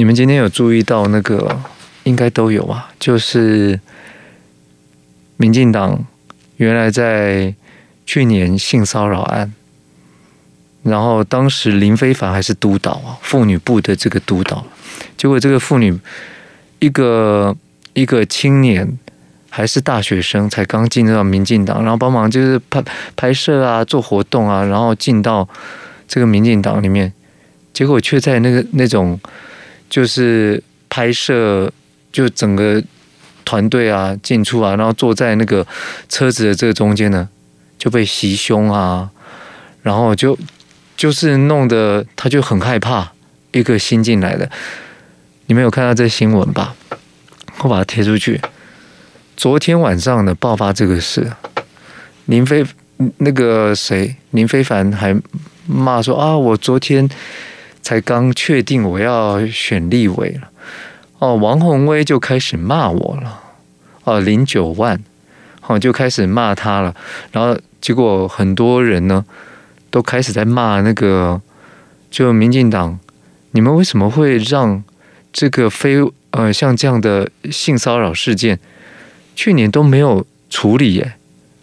你们今天有注意到那个？应该都有啊，就是民进党原来在去年性骚扰案，然后当时林非凡还是督导啊，妇女部的这个督导，结果这个妇女一个一个青年还是大学生，才刚进入到民进党，然后帮忙就是拍拍摄啊，做活动啊，然后进到这个民进党里面，结果却在那个那种就是拍摄。就整个团队啊进出啊，然后坐在那个车子的这个中间呢，就被袭胸啊，然后就就是弄得他就很害怕。一个新进来的，你们有看到这新闻吧？我把它贴出去。昨天晚上呢，爆发这个事，林飞那个谁林非凡还骂说啊，我昨天才刚确定我要选立委了。哦，王鸿薇就开始骂我了，哦，零九万，哦，就开始骂他了，然后结果很多人呢都开始在骂那个，就民进党，你们为什么会让这个非呃像这样的性骚扰事件，去年都没有处理耶，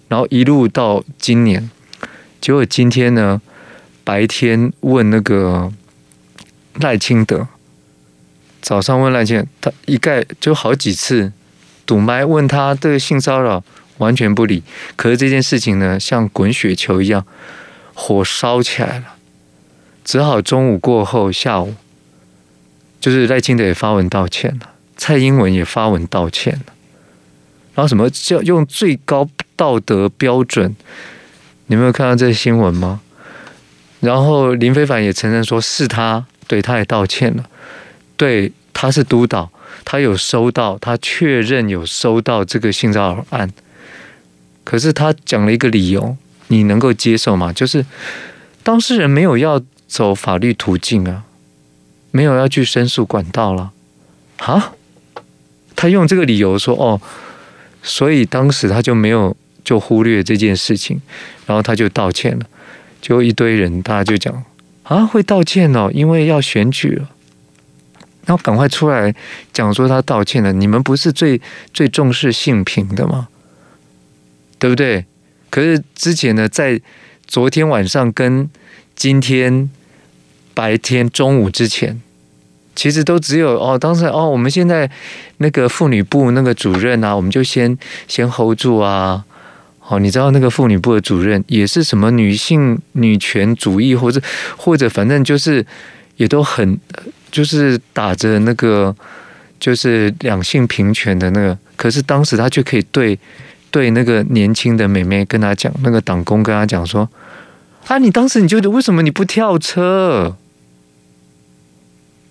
然后一路到今年，结果今天呢白天问那个赖清德。早上问赖清，他一概就好几次堵麦问他这个性骚扰，完全不理。可是这件事情呢，像滚雪球一样，火烧起来了。只好中午过后，下午就是赖清德也发文道歉了，蔡英文也发文道歉了。然后什么叫用最高道德标准？你们有看到这新闻吗？然后林非凡也承认说是他，对，他也道歉了。对，他是督导，他有收到，他确认有收到这个性骚扰案。可是他讲了一个理由，你能够接受吗？就是当事人没有要走法律途径啊，没有要去申诉管道了啊。他用这个理由说哦，所以当时他就没有就忽略这件事情，然后他就道歉了。就一堆人，大家就讲啊，会道歉哦，因为要选举了。然后赶快出来讲说他道歉了，你们不是最最重视性平的吗？对不对？可是之前呢，在昨天晚上跟今天白天中午之前，其实都只有哦，当时哦，我们现在那个妇女部那个主任啊，我们就先先 hold 住啊。哦，你知道那个妇女部的主任也是什么女性女权主义，或者或者反正就是也都很。就是打着那个，就是两性平权的那个，可是当时他却可以对对那个年轻的妹妹跟他讲，那个党工跟他讲说：“啊，你当时你觉得为什么你不跳车？”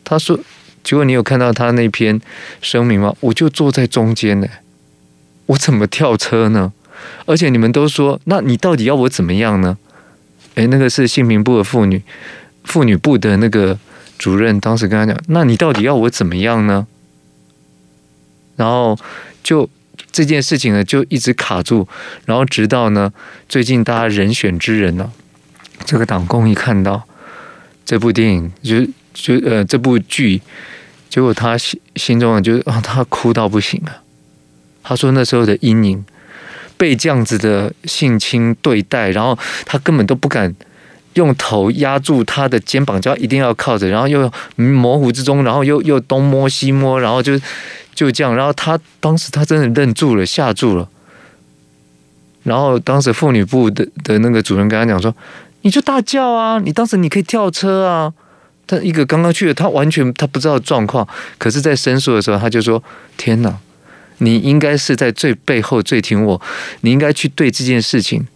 他说：“结果你有看到他那篇声明吗？我就坐在中间呢，我怎么跳车呢？而且你们都说，那你到底要我怎么样呢？”哎，那个是性平部的妇女妇女部的那个。主任当时跟他讲：“那你到底要我怎么样呢？”然后就这件事情呢，就一直卡住。然后直到呢，最近大家人选之人呢，这个党工一看到这部电影，就就呃这部剧，结果他心心中啊，就啊他哭到不行了。他说那时候的阴影，被这样子的性侵对待，然后他根本都不敢。用头压住他的肩膀，就要一定要靠着，然后又模糊之中，然后又又东摸西摸，然后就就这样，然后他当时他真的愣住了，吓住了。然后当时妇女部的的那个主任跟他讲说：“你就大叫啊，你当时你可以跳车啊。”他一个刚刚去的，他完全他不知道状况，可是，在申诉的时候，他就说：“天哪，你应该是在最背后最挺我，你应该去对这件事情。”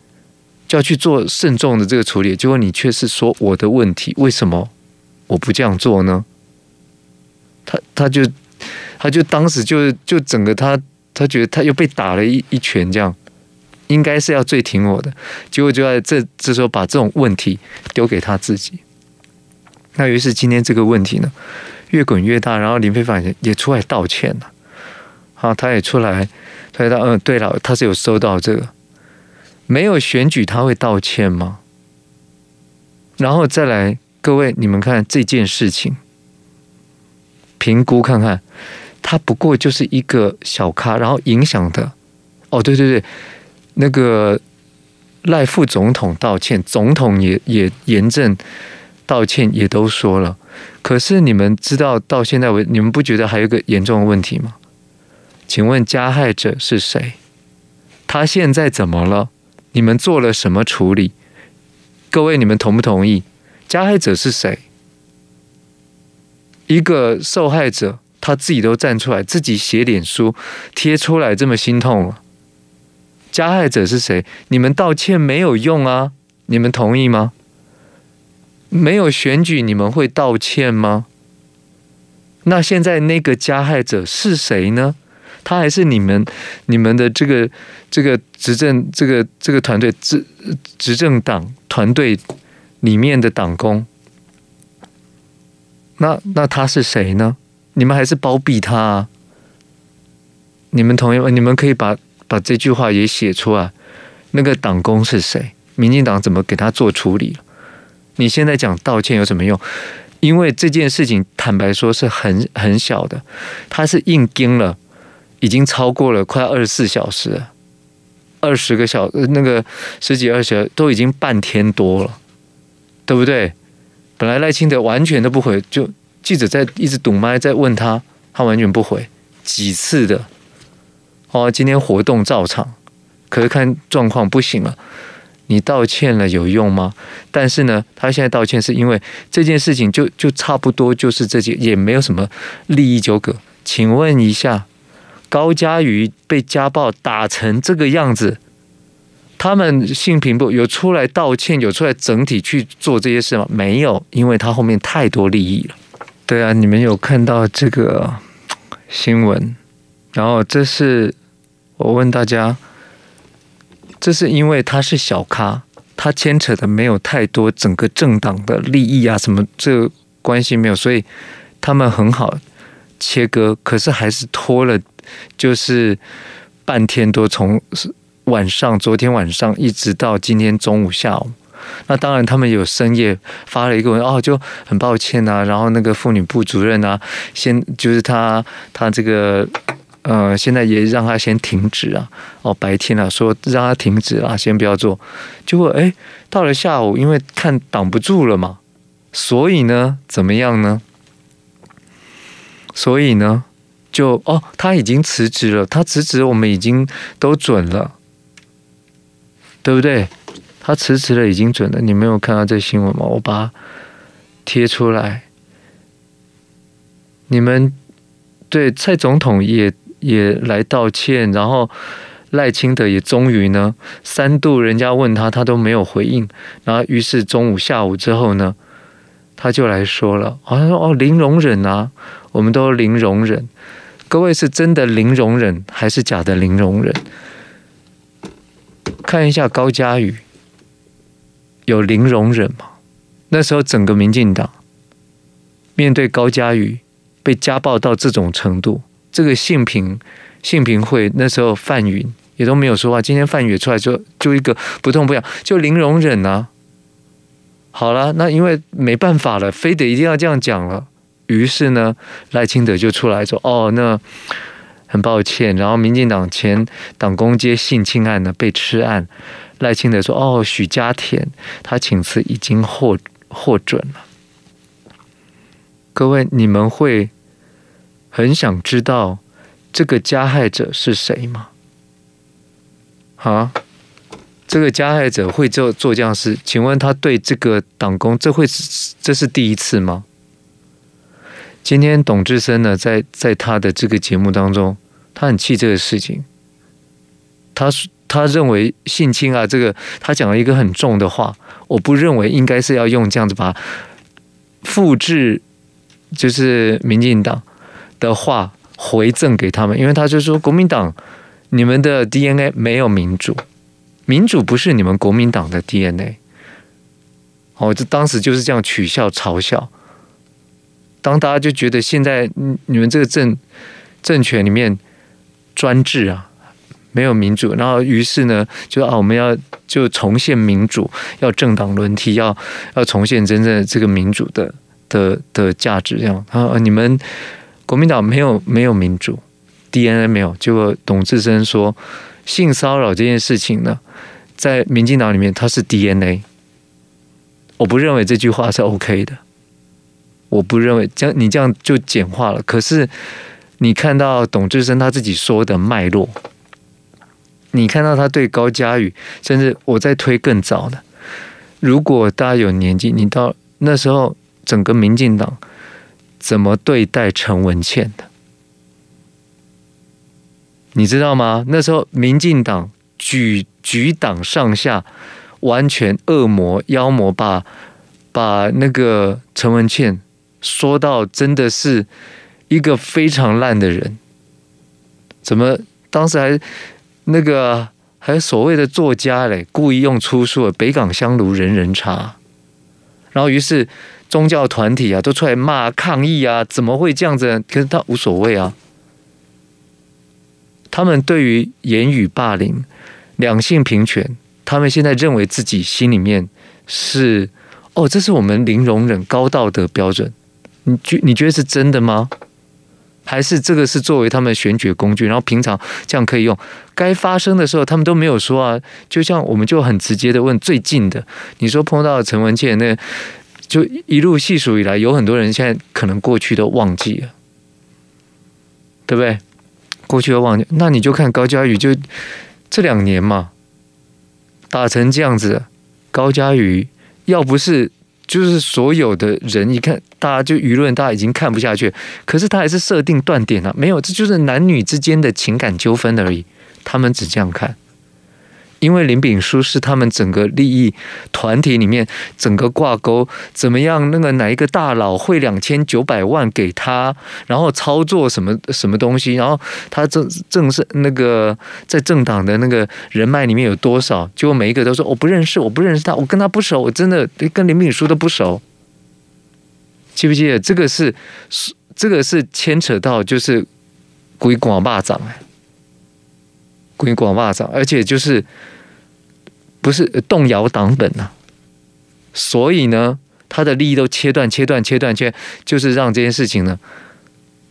就要去做慎重的这个处理，结果你却是说我的问题，为什么我不这样做呢？他他就他就当时就就整个他他觉得他又被打了一一拳，这样应该是要最挺我的，结果就在这这时候把这种问题丢给他自己。那于是今天这个问题呢越滚越大，然后林飞帆也出来道歉了，好，他也出来，他说嗯，对了，他是有收到这个。没有选举他会道歉吗？然后再来，各位你们看这件事情，评估看看，他不过就是一个小咖，然后影响的。哦，对对对，那个赖副总统道歉，总统也也严正道歉，也都说了。可是你们知道到现在为，你们不觉得还有一个严重的问题吗？请问加害者是谁？他现在怎么了？你们做了什么处理？各位，你们同不同意？加害者是谁？一个受害者他自己都站出来，自己写脸书贴出来，这么心痛了。加害者是谁？你们道歉没有用啊！你们同意吗？没有选举，你们会道歉吗？那现在那个加害者是谁呢？他还是你们、你们的这个、这个执政、这个、这个团队执执政党团队里面的党工？那那他是谁呢？你们还是包庇他啊？你们同意吗？你们可以把。把这句话也写出来，那个党工是谁？民进党怎么给他做处理？你现在讲道歉有什么用？因为这件事情坦白说是很很小的，他是硬盯了，已经超过了快二十四小时，二十个小那个十几二十都已经半天多了，对不对？本来赖清德完全都不回，就记者在一直堵麦在问他，他完全不回，几次的。哦，今天活动照常，可是看状况不行了。你道歉了有用吗？但是呢，他现在道歉是因为这件事情就就差不多就是这些，也没有什么利益纠葛。请问一下，高嘉瑜被家暴打成这个样子，他们性平部有出来道歉，有出来整体去做这些事吗？没有，因为他后面太多利益了。对啊，你们有看到这个新闻？然后这是。我问大家，这是因为他是小咖，他牵扯的没有太多整个政党的利益啊，什么这关系没有，所以他们很好切割。可是还是拖了，就是半天多，从晚上昨天晚上一直到今天中午下午。那当然，他们有深夜发了一个文哦，就很抱歉啊。然后那个妇女部主任啊，先就是他他这个。呃，现在也让他先停止啊！哦，白天啊，说让他停止啊，先不要做。结果哎，到了下午，因为看挡不住了嘛，所以呢，怎么样呢？所以呢，就哦，他已经辞职了。他辞职，我们已经都准了，对不对？他辞职了，已经准了。你没有看到这新闻吗？我把它贴出来。你们对蔡总统也。也来道歉，然后赖清德也终于呢，三度人家问他，他都没有回应，然后于是中午下午之后呢，他就来说了，好像说哦零容忍啊，我们都零容忍，各位是真的零容忍还是假的零容忍？看一下高嘉瑜有零容忍吗？那时候整个民进党面对高嘉瑜被家暴到这种程度。这个性平性平会那时候范云也都没有说话，今天范云出来就就一个不痛不痒，就零容忍啊。好了，那因为没办法了，非得一定要这样讲了。于是呢，赖清德就出来说：“哦，那很抱歉。”然后民进党前党公接性侵案呢被吃案，赖清德说：“哦，许家田他请辞已经获获准了。”各位，你们会？很想知道这个加害者是谁吗？啊，这个加害者会做做这样事？请问他对这个党工，这会是这是第一次吗？今天董志森呢，在在他的这个节目当中，他很气这个事情。他他认为性侵啊，这个他讲了一个很重的话，我不认为应该是要用这样子把复制，就是民进党。的话回赠给他们，因为他就说国民党，你们的 DNA 没有民主，民主不是你们国民党的 DNA。哦，这当时就是这样取笑嘲笑。当大家就觉得现在你们这个政政权里面专制啊，没有民主，然后于是呢，就啊我们要就重现民主，要政党轮替，要要重现真正的这个民主的的的价值，这样啊你们。国民党没有没有民主，DNA 没有。结果董志生说，性骚扰这件事情呢，在民进党里面它是 DNA。我不认为这句话是 OK 的，我不认为这样你这样就简化了。可是你看到董志生他自己说的脉络，你看到他对高嘉宇，甚至我在推更早的，如果大家有年纪，你到那时候整个民进党怎么对待陈文茜的，你知道吗？那时候民进党举举党上下。完全恶魔妖魔把把那个陈文茜说到真的是一个非常烂的人，怎么当时还那个还所谓的作家嘞，故意用出书北港香炉人人茶，然后于是宗教团体啊都出来骂抗议啊，怎么会这样子？可是他无所谓啊，他们对于言语霸凌、两性平权。他们现在认为自己心里面是哦，这是我们零容忍、高道德标准。你觉你觉得是真的吗？还是这个是作为他们选举工具？然后平常这样可以用，该发生的时候他们都没有说啊。就像我们就很直接的问最近的，你说碰到陈文茜，那就一路细数以来，有很多人现在可能过去都忘记了，对不对？过去都忘记，那你就看高嘉宇，就这两年嘛。打成这样子，高嘉宇要不是就是所有的人一看，大家就舆论，大家已经看不下去。可是他还是设定断点了，没有，这就是男女之间的情感纠纷而已。他们只这样看。因为林炳书是他们整个利益团体里面整个挂钩，怎么样？那个哪一个大佬汇两千九百万给他，然后操作什么什么东西？然后他正正是那个在政党的那个人脉里面有多少？结果每一个都说我不认识，我不认识他，我跟他不熟，我真的跟林炳书都不熟。记不记得这个是这个是牵扯到就是鬼广霸掌哎。归广霸掌，而且就是不是动摇党本呐、啊，所以呢，他的利益都切断、切断、切断、切，就是让这件事情呢，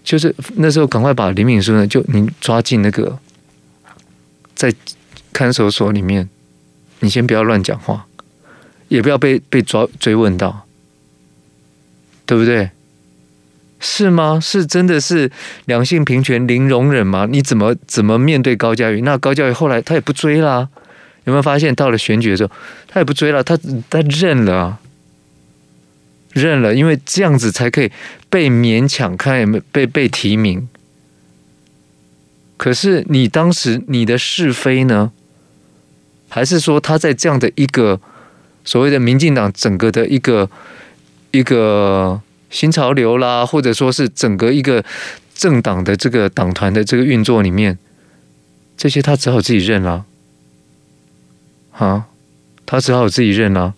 就是那时候赶快把林敏书呢，就您抓进那个在看守所里面，你先不要乱讲话，也不要被被抓追问到，对不对？是吗？是真的是两性平权零容忍吗？你怎么怎么面对高嘉瑜？那高嘉瑜后来他也不追啦，有没有发现到了选举的时候，他也不追了，他他认了，认了，因为这样子才可以被勉强看有没有被被提名。可是你当时你的是非呢？还是说他在这样的一个所谓的民进党整个的一个一个？新潮流啦，或者说是整个一个政党的这个党团的这个运作里面，这些他只好自己认了，啊，他只好自己认了，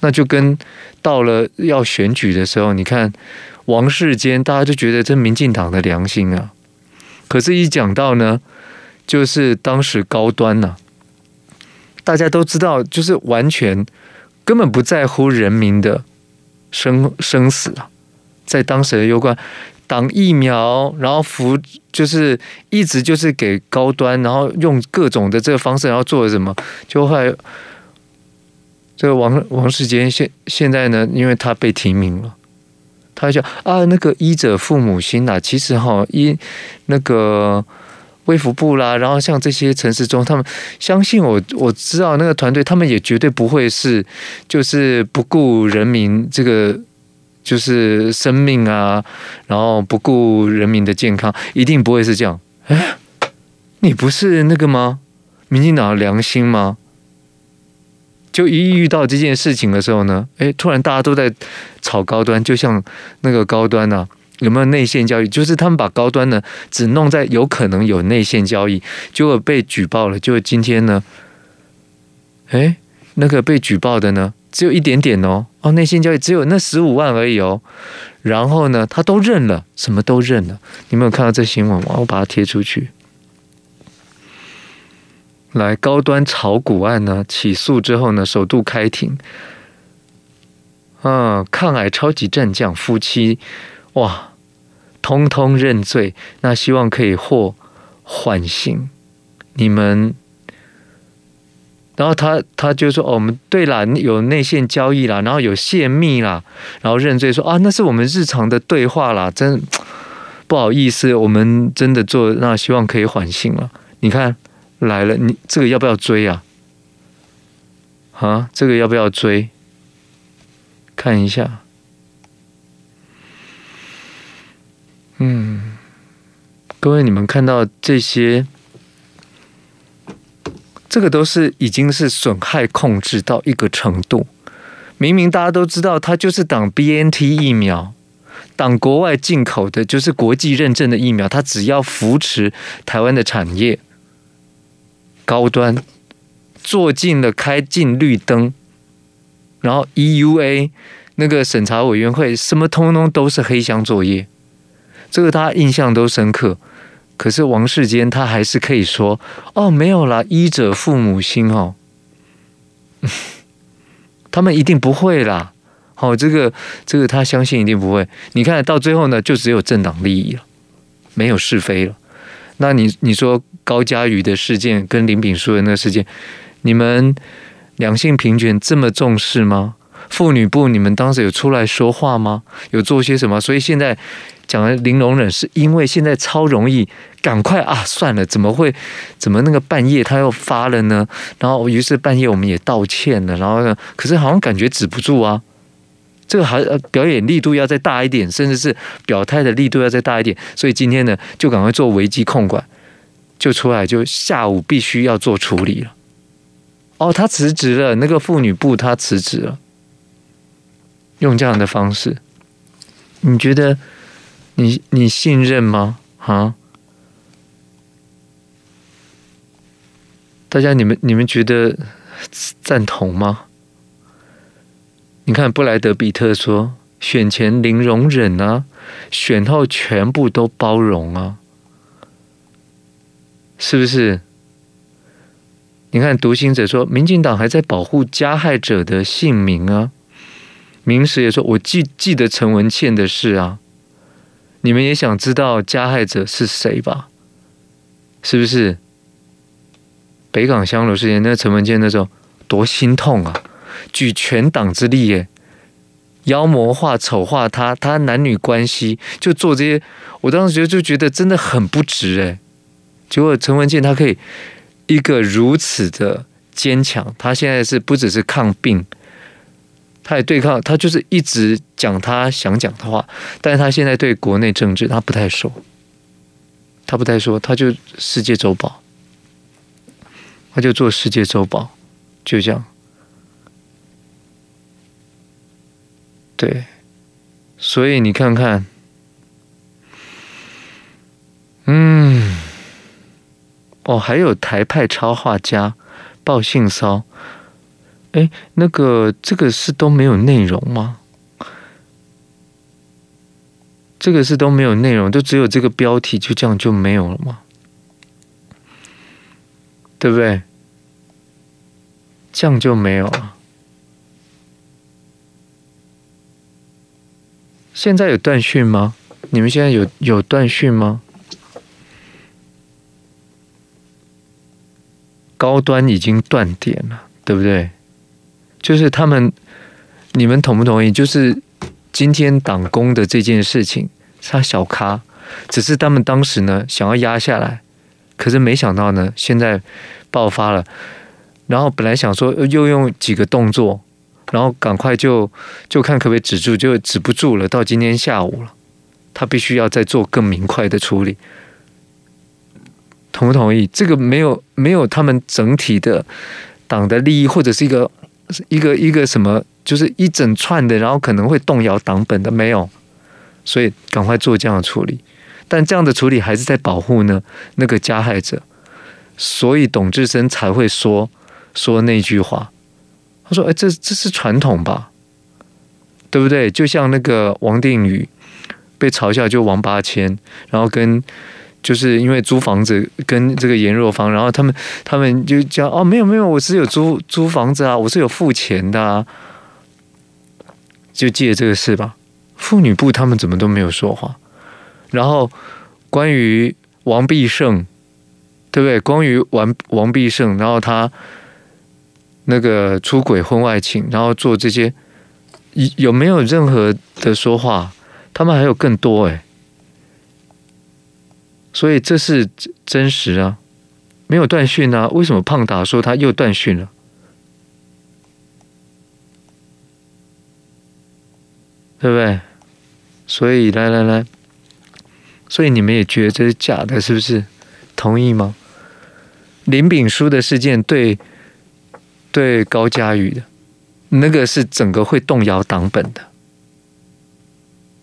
那就跟到了要选举的时候，你看王世坚，大家就觉得这民进党的良心啊，可是，一讲到呢，就是当时高端呐、大家都知道，就是完全根本不在乎人民的。生生死啊，在当时的攸关挡疫苗，然后服就是一直就是给高端，然后用各种的这个方式，然后做了什么？就后来这个王王世坚现现在呢，因为他被提名了，他就啊，那个医者父母心呐，其实哈医那个。卫福部啦，然后像这些城市中，他们相信我，我知道那个团队，他们也绝对不会是就是不顾人民这个就是生命啊，然后不顾人民的健康，一定不会是这样。哎，你不是那个吗？民进党的良心吗？就一遇到这件事情的时候呢，哎，突然大家都在炒高端，就像那个高端啊。有没有内线交易？就是他们把高端呢，只弄在有可能有内线交易，结果被举报了。就今天呢，哎，那个被举报的呢，只有一点点哦，哦，内线交易只有那十五万而已哦。然后呢，他都认了，什么都认了。你没有看到这新闻吗？我把它贴出去。来，高端炒股案呢，起诉之后呢，首度开庭。嗯，抗癌超级战将夫妻。哇，通通认罪，那希望可以获缓刑。你们，然后他他就说：“哦，我们对了，有内线交易啦，然后有泄密啦，然后认罪说啊，那是我们日常的对话啦，真不好意思，我们真的做，那希望可以缓刑了。你看来了，你这个要不要追啊？啊，这个要不要追？看一下。”嗯，各位，你们看到这些，这个都是已经是损害控制到一个程度。明明大家都知道，它就是挡 BNT 疫苗，挡国外进口的，就是国际认证的疫苗。它只要扶持台湾的产业高端，做尽了开进绿灯，然后 EUA 那个审查委员会什么通通都是黑箱作业。这个大家印象都深刻，可是王世坚他还是可以说：“哦，没有啦，医者父母心哦，他们一定不会啦。”好，这个这个他相信一定不会。你看到最后呢，就只有政党利益了，没有是非了。那你你说高嘉瑜的事件跟林炳书的那个事件，你们两性平权这么重视吗？妇女部你们当时有出来说话吗？有做些什么？所以现在。讲的零容忍，是因为现在超容易，赶快啊！算了，怎么会？怎么那个半夜他又发了呢？然后于是半夜我们也道歉了，然后呢，可是好像感觉止不住啊。这个还表演力度要再大一点，甚至是表态的力度要再大一点。所以今天呢，就赶快做危机控管，就出来，就下午必须要做处理了。哦，他辞职了，那个妇女部他辞职了，用这样的方式，你觉得？你你信任吗？啊，大家你们你们觉得赞同吗？你看布莱德比特说，选前零容忍啊，选后全部都包容啊，是不是？你看独行者说，民进党还在保护加害者的姓名啊，明时也说，我记记得陈文茜的事啊。你们也想知道加害者是谁吧？是不是？北港香炉事件，那陈文茜那时候多心痛啊！举全党之力，耶，妖魔化、丑化他，他男女关系就做这些，我当时觉得就觉得真的很不值哎。结果陈文茜他可以一个如此的坚强，他现在是不只是抗病。他也对抗，他就是一直讲他想讲的话，但是他现在对国内政治他不太说，他不太说，他就世界周报，他就做世界周报，就这样，对，所以你看看，嗯，哦，还有台派超画家报性骚。哎，那个这个是都没有内容吗？这个是都没有内容，就只有这个标题，就这样就没有了吗？对不对？这样就没有了。现在有断讯吗？你们现在有有断讯吗？高端已经断点了，对不对？就是他们，你们同不同意？就是今天党工的这件事情，他小咖，只是他们当时呢想要压下来，可是没想到呢现在爆发了，然后本来想说又用几个动作，然后赶快就就看可不可以止住，就止不住了。到今天下午了，他必须要再做更明快的处理，同不同意？这个没有没有他们整体的党的利益或者是一个。一个一个什么，就是一整串的，然后可能会动摇党本的，没有，所以赶快做这样的处理。但这样的处理还是在保护呢那个加害者，所以董志森才会说说那句话。他说：“哎，这这是传统吧？对不对？就像那个王定宇被嘲笑，就王八千，然后跟。”就是因为租房子跟这个颜若芳，然后他们他们就讲哦，没有没有，我是有租租房子啊，我是有付钱的啊，就借这个事吧。妇女部他们怎么都没有说话，然后关于王必胜，对不对？关于王王必胜，然后他那个出轨婚外情，然后做这些，有没有任何的说话？他们还有更多哎，所以这是真实啊，没有断讯啊？为什么胖达说他又断讯了？对不对？所以来来来，所以你们也觉得这是假的，是不是？同意吗？林炳书的事件对对高嘉宇的那个是整个会动摇党本的，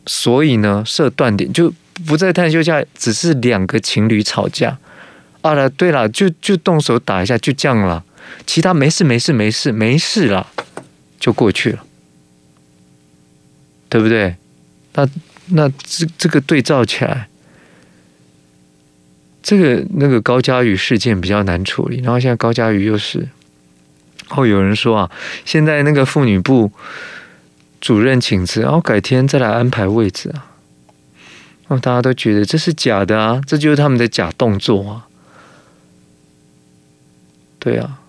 所以呢，设断点就不在探究下，只是两个情侣吵架啊了，对了，就就动手打一下，就这样了，其他没事没事没事没事了，就过去了。对不对？那那这这个对照起来，这个那个高嘉瑜事件比较难处理。然后现在高嘉瑜又是，后有人说啊，现在那个妇女部主任请辞，然后改天再来安排位置啊。哦，大家都觉得这是假的啊，这就是他们的假动作啊。对啊，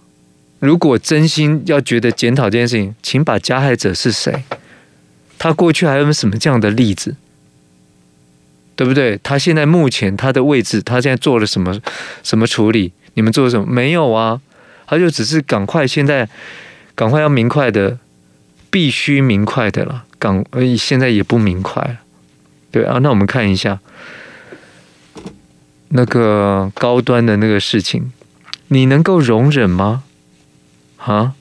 如果真心要觉得检讨这件事情，请把加害者是谁？他过去还有什么这样的例子，对不对？他现在目前他的位置，他现在做了什么什么处理？你们做了什么？没有啊，他就只是赶快现在赶快要明快的，必须明快的了。赶，现在也不明快，对啊。那我们看一下那个高端的那个事情，你能够容忍吗？啊，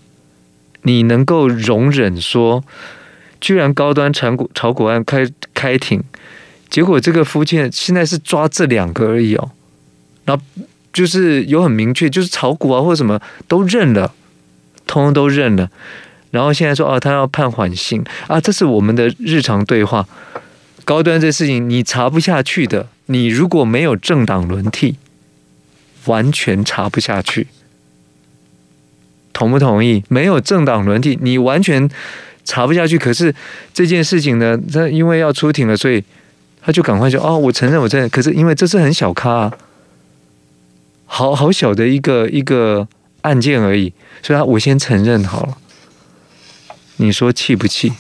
你能够容忍说？居然高端炒股炒股案开开庭，结果这个夫妻现在是抓这两个而已哦，然后就是有很明确，就是炒股啊或者什么都认了，通通都认了，然后现在说哦，他要判缓刑啊，这是我们的日常对话。高端这事情你查不下去的，你如果没有政党轮替，完全查不下去，同不同意？没有政党轮替，你完全。查不下去，可是这件事情呢，他因为要出庭了，所以他就赶快说：“哦，我承认，我承认。”可是因为这是很小咖啊，好好小的一个一个案件而已，所以他我先承认好了。你说气不气？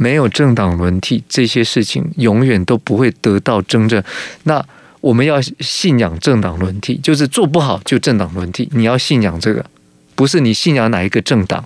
没有政党轮替，这些事情永远都不会得到真正。那我们要信仰政党轮替，就是做不好就政党轮替。你要信仰这个，不是你信仰哪一个政党。